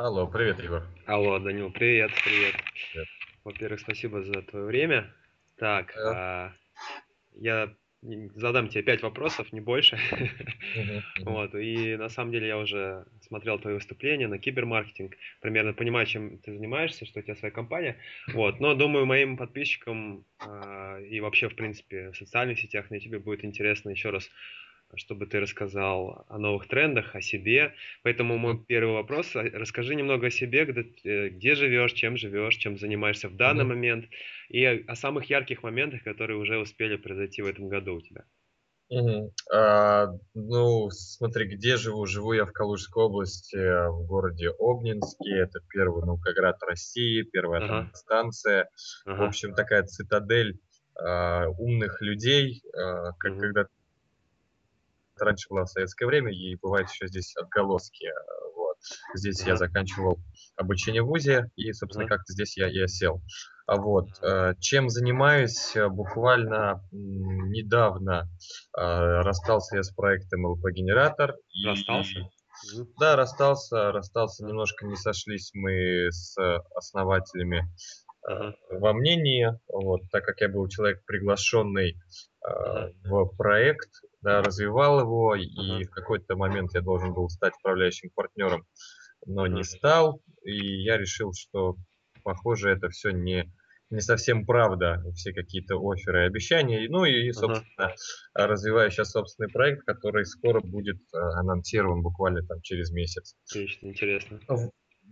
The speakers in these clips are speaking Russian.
Алло, привет, Егор. Алло, Данил, привет, привет. Привет. Во-первых, спасибо за твое время. Так, Да. а, я задам тебе пять вопросов, не больше. Мгм. Вот, и на самом деле я уже смотрел твои выступления на кибермаркетинг, примерно понимаю, чем ты занимаешься, что у тебя своя компания. Вот, но думаю, моим подписчикам а, и вообще, в принципе, в социальных сетях на YouTube будет интересно еще раз, чтобы ты рассказал о новых трендах, о себе. Поэтому мой первый вопрос, а, расскажи немного о себе, где, э, где живешь, чем живешь, чем занимаешься в данный Мгм. момент, и о, о самых ярких моментах, которые уже успели произойти в этом году у тебя. Мгм. А, ну, смотри, где живу? Живу я в Калужской области, в городе Обнинске. Это первый наукоград России, первая Ага, атомная станция. В ага, общем, такая цитадель а, умных людей, а, как мгм, когда раньше была в советское время, и бывает еще здесь отголоски. а, Вот. Здесь я заканчивал обучение в ВУЗе, и, собственно, как-то здесь я и осел. А вот, э, чем занимаюсь, э, буквально недавно э, расстался я с проектом ЛП-генератор, Расстался? и да, расстался, расстался, немножко не сошлись мы с основателями во мнении, вот, так как я был человек приглашенный э, в проект, да, развивал его, и в какой-то момент я должен был стать управляющим партнером, но не стал, и я решил, что, похоже, это все не, не совсем правда, все какие-то оферы и обещания, ну и, собственно, развиваю сейчас собственный проект, который скоро будет э, анонсирован буквально там через месяц. Отлично, интересно.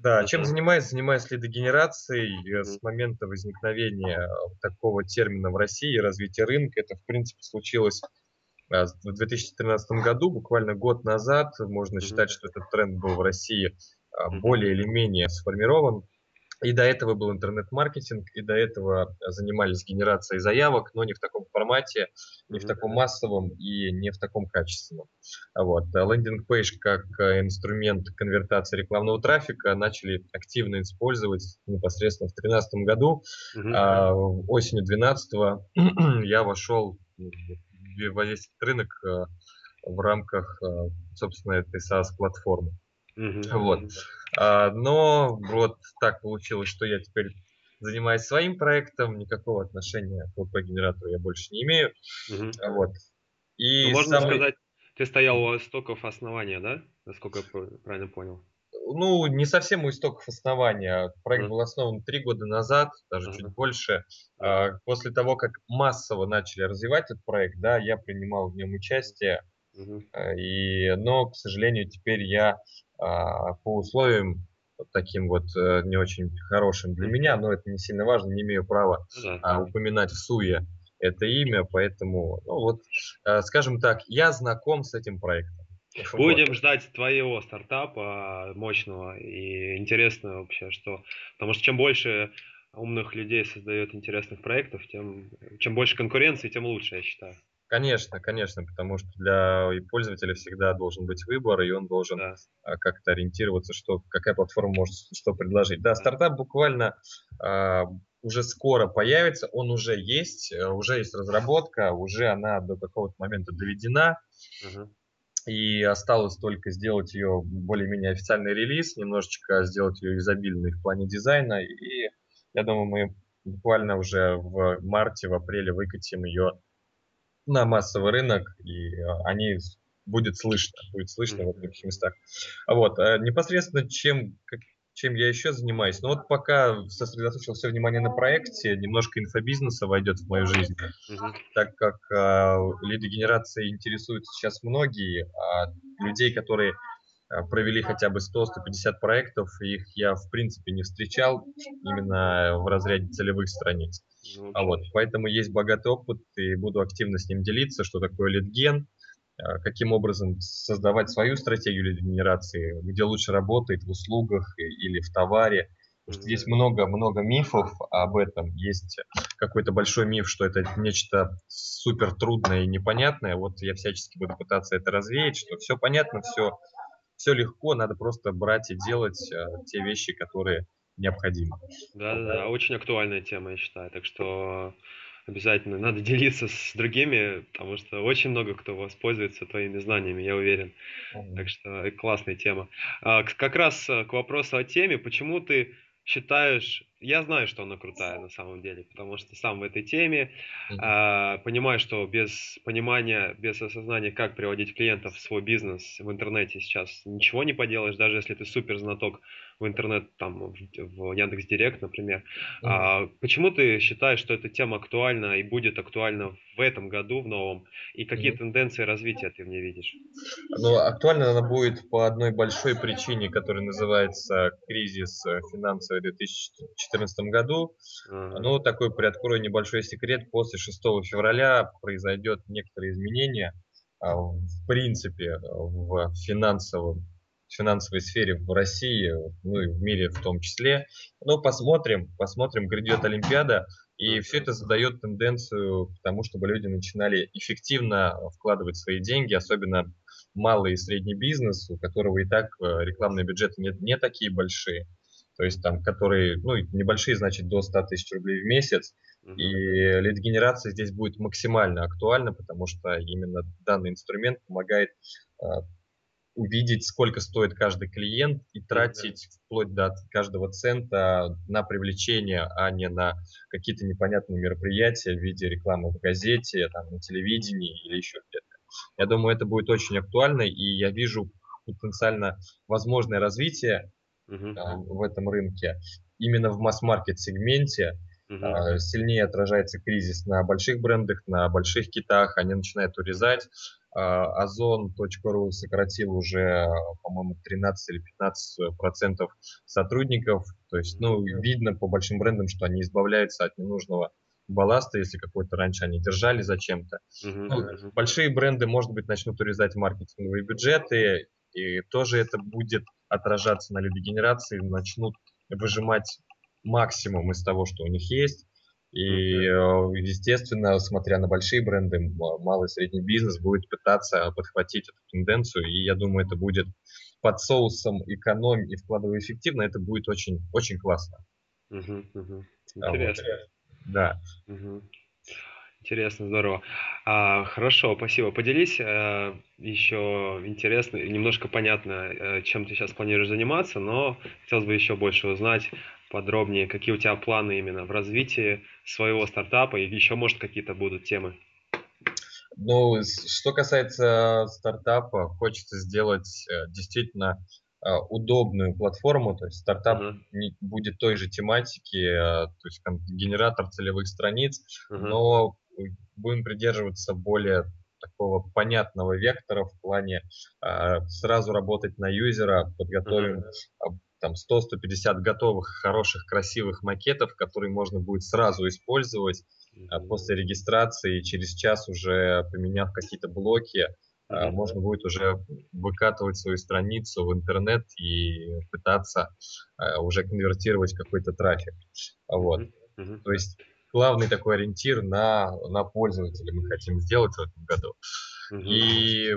Да, чем Ага, занимаюсь? Занимаюсь лидогенерацией э, с момента возникновения э, такого термина в России, развития рынка. Это, в принципе, случилось с- в 2013 году, буквально год назад. Можно считать, что этот тренд был в России более или менее сформирован. И до этого был интернет-маркетинг, и до этого занимались генерацией заявок, но не в таком формате, не в таком массовом и не в таком качественном. Вот. А landing page как э, инструмент конвертации рекламного трафика начали активно использовать непосредственно в 2013 году. мгм, А осенью 2012 я вошел в весь рынок э, в рамках, э, собственно, этой SaaS-платформы. Мгм, Вот. А, но вот так получилось, что я теперь занимаюсь своим проектом, никакого отношения к ВП-генератору я больше не имею. А, Вот. Ну, И можно самый, сказать, ты стоял у истоков основания, да? Насколько я пр- правильно понял. ну, не совсем у истоков основания. Проект Ага, был основан три года назад, даже чуть ага, больше. А, После того, как массово начали развивать этот проект, да, я принимал в нем участие. А, И, но, к сожалению, теперь я а, по условиям вот таким вот э, не очень хорошим для меня, но это не сильно важно, не имею права а, упоминать в суе это имя, поэтому, ну вот, э, скажем так, я знаком с этим проектом. Вот. Будем ждать твоего стартапа мощного и интересного вообще, что... Потому что чем больше умных людей создает интересных проектов, тем чем больше конкуренции, тем лучше, я считаю. Конечно, конечно, потому что для и пользователя всегда должен быть выбор, и он должен Да, а, как-то ориентироваться, что какая платформа может что предложить. Да, стартап буквально а, уже скоро появится, он уже есть, э, уже есть разработка, уже она до какого-то момента доведена, Ага. и осталось только сделать ее более-менее официальный релиз, немножечко сделать ее изобильной в плане дизайна, и я думаю, мы буквально уже в марте, в апреле выкатим ее на массовый рынок, и э, они будет слышно, будет слышно Мгм. в многих местах. А Вот, э, непосредственно чем, как- чем я еще занимаюсь? Ну вот пока сосредоточил все внимание на проекте, немножко инфобизнеса войдет в мою жизнь, Мгм. так как э, лидогенерацией интересуются сейчас многие, а людей, которые провели хотя бы 100-150 проектов, их я в принципе не встречал именно в разряде целевых страниц. Ну, А вот, поэтому есть богатый опыт, и буду активно с ним делиться, что такое лидген, а, каким образом создавать свою стратегию лидогенерации, где лучше работает, в услугах или в товаре. Потому что есть много-много мифов об этом. Есть какой-то большой миф, что это нечто супер трудное и непонятное. Вот я всячески буду пытаться это развеять, что все понятно, все, все легко, надо просто брать и делать а, те вещи, которые необходимы. Да-да-да, очень актуальная тема, я считаю. Так что обязательно надо делиться с другими, потому что очень много кто воспользуется твоими знаниями, я уверен. Так что классная тема. А, как раз к вопросу о теме, почему ты считаешь, я знаю, что она крутая на самом деле, потому что сам в этой теме, mm-hmm. понимаю, что без понимания, без осознания, как приводить клиентов в свой бизнес в интернете сейчас ничего не поделаешь, даже если ты супер знаток в интернет, там, в, в Яндекс Директ, например. Mm-hmm. А, почему ты считаешь, что эта тема актуальна и будет актуальна в этом году, в новом? И какие mm-hmm. тенденции развития ты в ней видишь? Ну, актуальна она будет по одной большой причине, которая называется кризис э, финансовый в 2014 году. Mm-hmm. Ну, такой приоткрою небольшой секрет. После 6 февраля произойдет некоторые изменения а, в принципе в финансовом финансовой сфере в России, ну и в мире в том числе. Но посмотрим, посмотрим, грядет Олимпиада, и все это задает тенденцию к тому, чтобы люди начинали эффективно вкладывать свои деньги, особенно малый и средний бизнес, у которого и так э, рекламные бюджеты не, не такие большие, то есть там, которые, ну, небольшие, значит, до 100 тысяч рублей в месяц, и лид-генерация здесь будет максимально актуальна, потому что именно данный инструмент помогает э, увидеть, сколько стоит каждый клиент и тратить да. вплоть до каждого цента на привлечение, а не на какие-то непонятные мероприятия в виде рекламы в газете, там, на телевидении или еще где-то. Я думаю, это будет очень актуально, и я вижу потенциально возможное развитие uh-huh. э, в этом рынке именно в масс-маркет сегменте. Uh-huh. Э, сильнее отражается кризис на больших брендах, на больших китах, они начинают урезать а, Озон.ру сократил уже, по-моему, 13 или 15 процентов сотрудников. То есть, ну, видно по большим брендам, что они избавляются от ненужного балласта, если какой-то раньше они держали зачем-то. Uh-huh, ну, uh-huh. Большие бренды, может быть, начнут урезать маркетинговые бюджеты, и тоже это будет отражаться на лидогенерации, начнут выжимать максимум из того, что у них есть. И, э, естественно, смотря на большие бренды, малый и средний бизнес будет пытаться подхватить эту тенденцию. И я думаю, это будет под соусом экономии и вкладывая эффективно, это будет очень, очень классно. Угу, угу. Интересно. Вот. Да. Угу. Интересно, здорово. А, хорошо, спасибо. Поделись э, еще интересно, немножко понятно, э, чем ты сейчас планируешь заниматься, но хотелось бы еще больше узнать подробнее, какие у тебя планы именно в развитии своего стартапа и еще, может, какие-то будут темы. Ну, что касается стартапа, хочется сделать э, действительно э, удобную платформу, то есть стартап uh-huh. не, будет той же тематики, то есть генератор целевых страниц, uh-huh. но будем придерживаться более такого понятного вектора в плане э, сразу работать на юзера, подготовим uh-huh. там 100-150 готовых, хороших, красивых макетов, которые можно будет сразу использовать uh-huh. после регистрации, через час уже поменяв какие-то блоки, uh-huh. можно будет уже выкатывать свою страницу в интернет и пытаться уже конвертировать какой-то трафик. Вот. Uh-huh. То есть главный такой ориентир на, на пользователя мы хотим сделать в этом году. Угу. И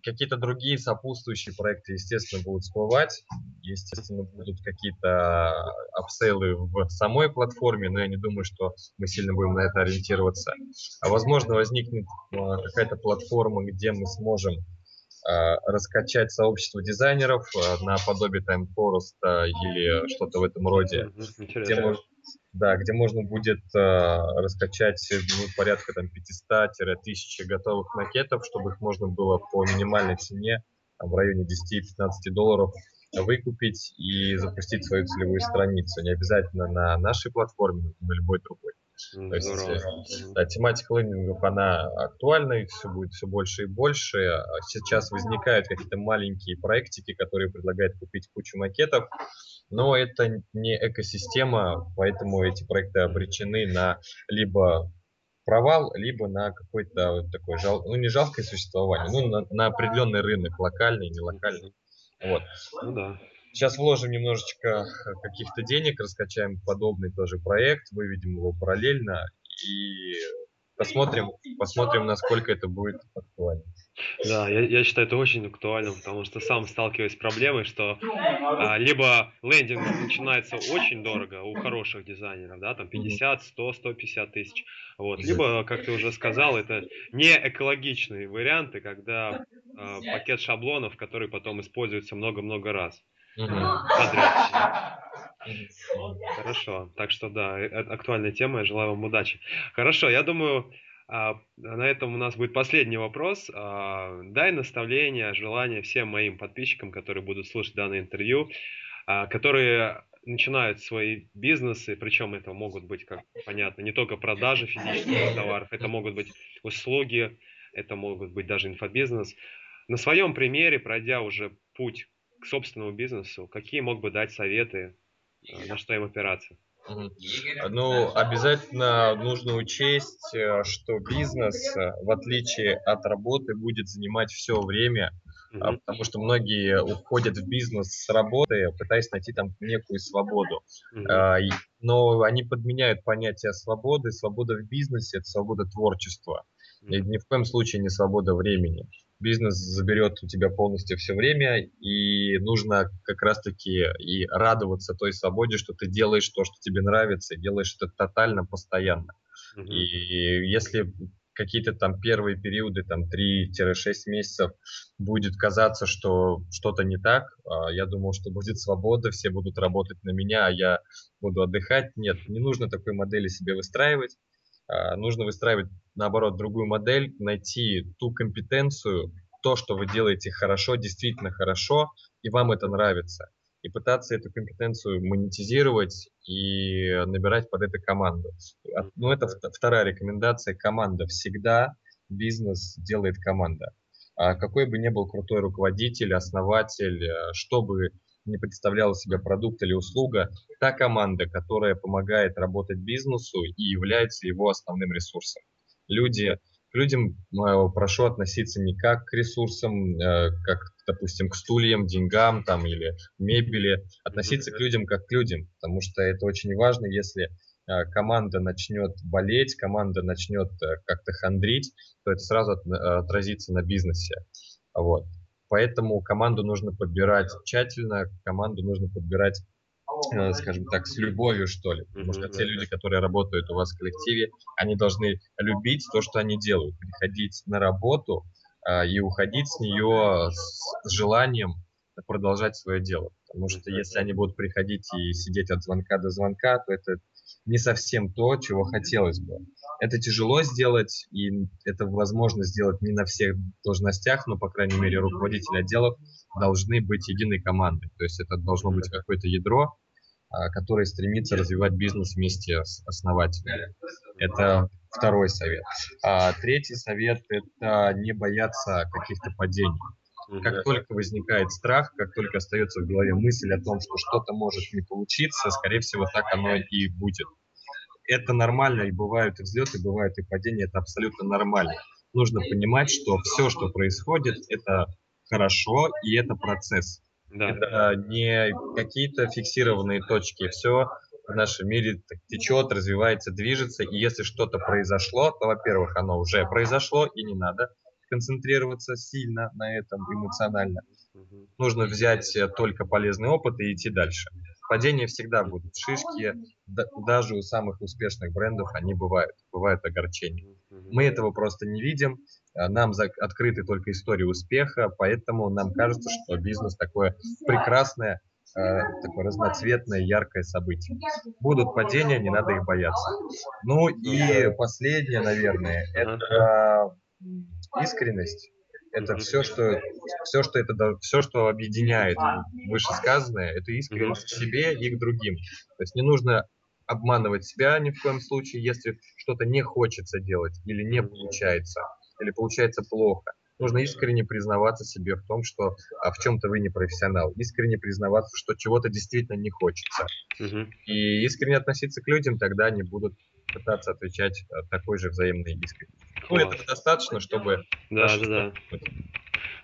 какие-то другие сопутствующие проекты, естественно, будут всплывать. Естественно, будут какие-то апсейлы в самой платформе, но я не думаю, что мы сильно будем на это ориентироваться. А возможно, возникнет а, какая-то платформа, где мы сможем а, раскачать сообщество дизайнеров а, на подобие Time Forest или что-то в этом роде, где, да, где можно будет э, раскачать ну, порядка там 500-1000 готовых макетов, чтобы их можно было по минимальной цене там, в районе 10-15 долларов выкупить и запустить свою целевую страницу. Не обязательно на нашей платформе, но на любой другой. То есть э, да, тематика лендингов, она актуальна, и все будет все больше и больше. А сейчас возникают какие-то маленькие проектики, которые предлагают купить кучу макетов, но это не экосистема, поэтому эти проекты обречены на либо провал, либо на какой-то такой жал, ну не жалкое существование, ну на, на определенный рынок, локальный, не локальный. Вот. Ну да. Сейчас вложим немножечко каких-то денег, раскачаем подобный тоже проект, выведем его параллельно и посмотрим, посмотрим, насколько это будет актуально. Да, я, я считаю это очень актуально, потому что сам сталкиваюсь с проблемой, что а, либо лендинг начинается очень дорого у хороших дизайнеров, да, там 50, 100, 150 тысяч, вот, либо, как ты уже сказал, это не экологичные варианты, когда а, пакет шаблонов, который потом используется много-много раз. Подряд. Хорошо, так что да, э, актуальная тема, я желаю вам удачи. Хорошо, я думаю, а, на этом у нас будет последний вопрос. А, дай наставление, желание всем моим подписчикам, которые будут слушать данное интервью, а, которые начинают свои бизнесы, причем это могут быть, как понятно, не только продажи физических товаров, это могут быть услуги, это могут быть даже инфобизнес. На своем примере, пройдя уже путь к собственному бизнесу, какие мог бы дать советы, на что им опираться? Ну, обязательно нужно учесть, э, что бизнес, э, в отличие от работы, будет занимать все время, mm-hmm. потому что многие уходят в бизнес с работы, пытаясь найти там некую свободу. Mm-hmm. Но они подменяют понятие свободы. Свобода в бизнесе – это свобода творчества. Mm-hmm. И ни в коем случае не свобода времени бизнес заберет у тебя полностью все время, и нужно как раз-таки и радоваться той свободе, что ты делаешь то, что тебе нравится, и делаешь это тотально, постоянно. Mm-hmm. И если какие-то там первые периоды, там 3-6 месяцев, будет казаться, что что-то не так, а я думал, что будет свобода, все будут работать на меня, а я буду отдыхать. Нет, не нужно такой модели себе выстраивать. А, нужно выстраивать, наоборот, другую модель, найти ту компетенцию, то, что вы делаете хорошо, действительно хорошо, и вам это нравится. И пытаться эту компетенцию монетизировать и набирать под это команду. Ну, это вторая рекомендация. Команда. Всегда бизнес делает команда. А какой бы ни был крутой руководитель, основатель, э, что бы не представляла себя продукт или услуга, та команда, которая помогает работать бизнесу и является его основным ресурсом. Люди, к людям э, прошу относиться не как к ресурсам, э, как, допустим, к стульям, деньгам там, или мебели, относиться к людям как к людям, потому что это очень важно, если э, команда начнет болеть, команда начнет как-то хандрить, то это сразу отразится на бизнесе. Вот. Поэтому команду нужно подбирать тщательно, команду нужно подбирать скажем так, с любовью, что ли. Потому что те люди, которые работают у вас в коллективе, они должны любить то, что они делают, приходить на работу э, и уходить с нее с, с желанием продолжать свое дело. Потому что если они будут приходить и сидеть от звонка до звонка, то это не совсем то, чего хотелось бы. Это тяжело сделать, и это возможно сделать не на всех должностях, но, по крайней мере, руководители отделов должны быть единой командой. То есть это должно быть какое-то ядро, а, которое стремится развивать бизнес вместе с основателями. Это второй совет. А третий совет – это не бояться каких-то падений. Как только возникает страх, как только остается в голове мысль о том, что что-то может не получиться, скорее всего, так оно и будет. Это нормально, и бывают и взлеты, бывают и падения, это абсолютно нормально. Нужно понимать, что все, что происходит, это хорошо, и это процесс. Да. Это не какие-то фиксированные точки. Все в нашем мире течет, развивается, движется. И если что-то произошло, то, во-первых, оно уже произошло, и не надо концентрироваться сильно на этом эмоционально. Нужно взять э, только полезный опыт и идти дальше. Падения всегда будут. Шишки, даже у самых успешных брендов, они бывают. Бывают огорчения. Мы этого просто не видим. Э, нам открыты только истории успеха, поэтому нам кажется, что бизнес такое прекрасное, э, такое разноцветное, яркое событие. Будут падения, не надо их бояться. Ну и последнее, наверное, это искренность это все, что все, что это все, что объединяет вышесказанное, это искренность к себе и к другим. То есть не нужно обманывать себя ни в коем случае, если что-то не хочется делать или не получается, или получается плохо. Нужно искренне признаваться себе в том, что а, в чем-то вы не профессионал, искренне признаваться, что чего-то действительно не хочется. И искренне относиться к людям, тогда они будут пытаться отвечать а, такой же взаимной искренностью. Ну, этого достаточно, чтобы... Да, да, да.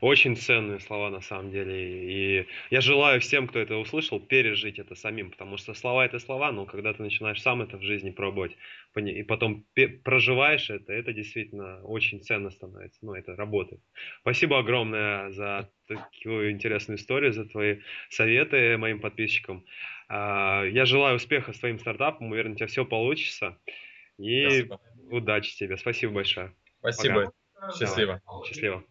очень ценные слова на самом деле. И я желаю всем, кто это услышал, пережить это самим, потому что слова это слова, но когда ты начинаешь сам это в жизни пробовать, и потом проживаешь это, это действительно очень ценно становится. Ну, это работает. Спасибо огромное за такую интересную историю, за твои советы моим подписчикам. А, я желаю успеха своим стартапам, уверен, у тебя все получится. И Спасибо. удачи тебе. Спасибо большое. Спасибо. Пока. Счастливо. Счастливо.